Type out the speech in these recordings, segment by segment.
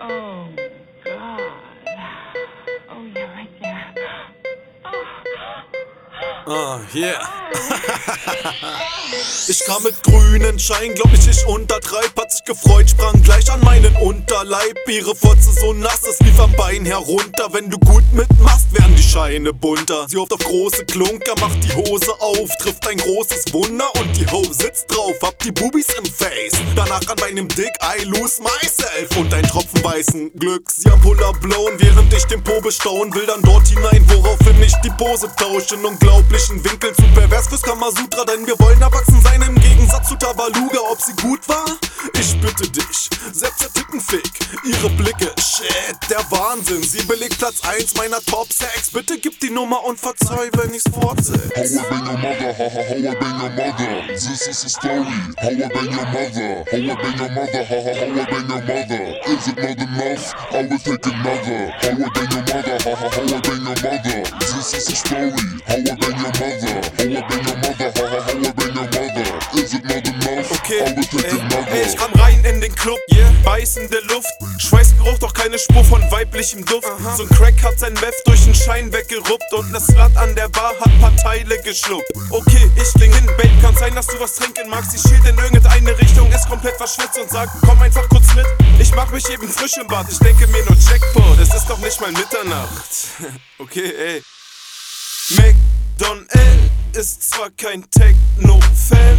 Oh, God. Oh, yeah, right there. Ah, yeah. ich kam mit grünen Schein, glaub ich, ich untertreib. Hat sich gefreut, sprang gleich an meinen Unterleib. Ihre Fotze so nass, es lief am Bein herunter. Wenn du gut mitmachst, werden die Scheine bunter. Sie hofft auf große Klunker, macht die Hose auf, trifft ein großes Wunder und die Ho sitzt drauf. Hab die Bubis im Face. Danach an meinem Dick, I lose myself. Und ein Tropfen weißen Glück. Sie am Puller blown, während ich den Po bestaunen will, dann dort hinein, woraufhin ich die Pose tausche. Unglaublichen Winkeln zu pervers fürs Kamasutra, denn wir wollen erwachsen sein im Gegensatz zu Tabaluga. Ob sie gut war? Ich bitte dich, der Tittenfick, ihre Blicke, shit, der Wahnsinn. Sie belegt Platz 1 meiner Top 6. Bitte gib die Nummer und verzeih, wenn ich's fortsetze. How I bang your mother, ha ha, how I bang your mother. This is a story. How I bang your mother, how I bang your mother, ha ha, how I bang your mother. Is it not enough? I will take another. How I bang your mother, ha ha, how I bang your mother. This is a story. How I bang your mother, how I bang your mother, ha ha, how I bang your mother. Is it not enough? Okay, ey, ich kam rein in den Club, yeah. beißende Luft, Schweißgeruch, doch keine Spur von weiblichem Duft. So ein Crack hat sein Meth durch den Schein weggeruppt und das Rad an der Bar hat paar Teile geschluckt. Okay, ich kling hin, Babe, kann sein, dass du was trinken magst. Ich schielt in irgendeine Richtung, ist komplett verschwitzt und sagt, komm einfach kurz mit. Ich mach mich eben frisch im Bad, ich denke mir nur Jackpot, es ist doch nicht mal Mitternacht. okay, ey. McDonald ist zwar kein Techno-Fan,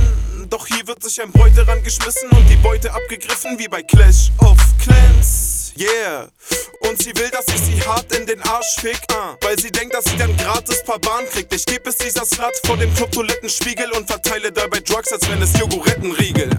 doch hier wird sich ein Bräute rangeschmissen und die Beute abgegriffen wie bei Clash of Clans. Yeah. Und sie will, dass ich sie hart in den Arsch fick, uh, weil sie denkt, dass sie dann gratis paar Bahn kriegt. Ich geb es dieser Slut vor dem Club-Toilettenspiegel und verteile dabei Drugs, als wenn es Jogorettenriegel.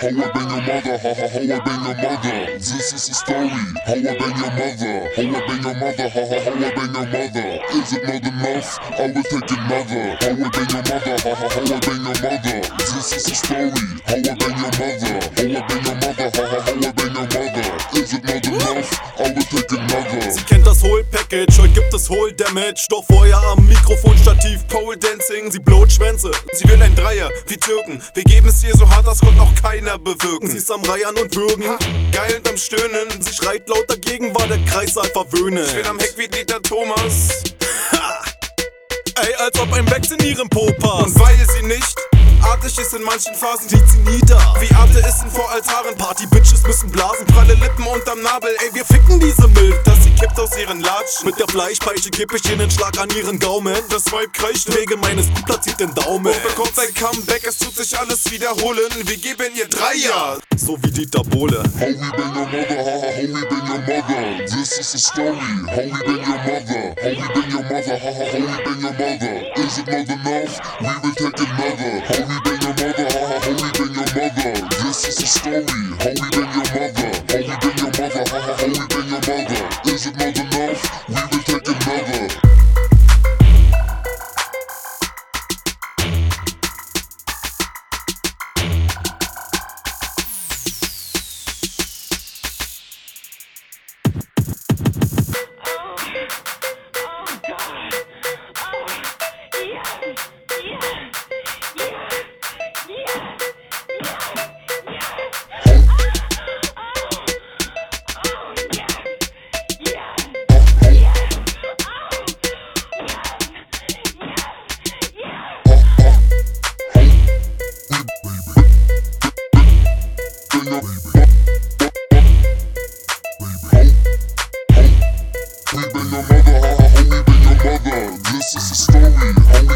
How I bang your mother, ha ha, how I bang your mother. This is a story. How I bang your mother, how I bang your mother, ha ha, how I bang your mother. Is it not enough? I will take another. How I bang your mother, ha ha, how I bang your mother. This is a story. How I bang your mother, how I bang your mother, ha ha, how I Sie kennt das Whole Package, heute gibt es Whole Damage. Doch vorher am Mikrofonstativ Pole Dancing. Sie blowt Schwänze, sie will ein Dreier, wie Türken. Wir geben es ihr so hart, das konnte noch keiner bewirken. Sie ist am Reiern und Würgen, geil und am Stöhnen. Sie schreit laut dagegen, war der Kreissaal verwöhnen. Ich bin am Heck wie Dieter Thomas. Ey, als ob ein Becks in ihrem Po passt. Und weil sie nicht artig ist in manchen Phasen, sieht sie nieder. Wie Atheisten vor Altaren, Party-Bitches müssen blasen, pralle Lippen unterm Nabel. Ey, wir ficken diese Milch, dass sie kippt aus ihren Latschen. Mit der Fleischpeitsche kipp ich einen Schlag an ihren Gaumen. Das Weib kreischt, wegen meines gut platziert den Daumen. Und bekommt ein Comeback, es tut sich alles wiederholen. Wir geben ihr drei Jahre. So wie Dieter Bohlen. How we bang your mother, ha ha, how we bang your mother. This is a story. We bang your mother, we bang your mother, ha ha, how we bang your mother. Is it not enough? We will take another. How bang your mother. This is a story. How we bang your mother, how we bang your mother, ha ha, how we bang your mother. Is it not Homie, been your mother, ha homie, been your mother. This is the story, homie.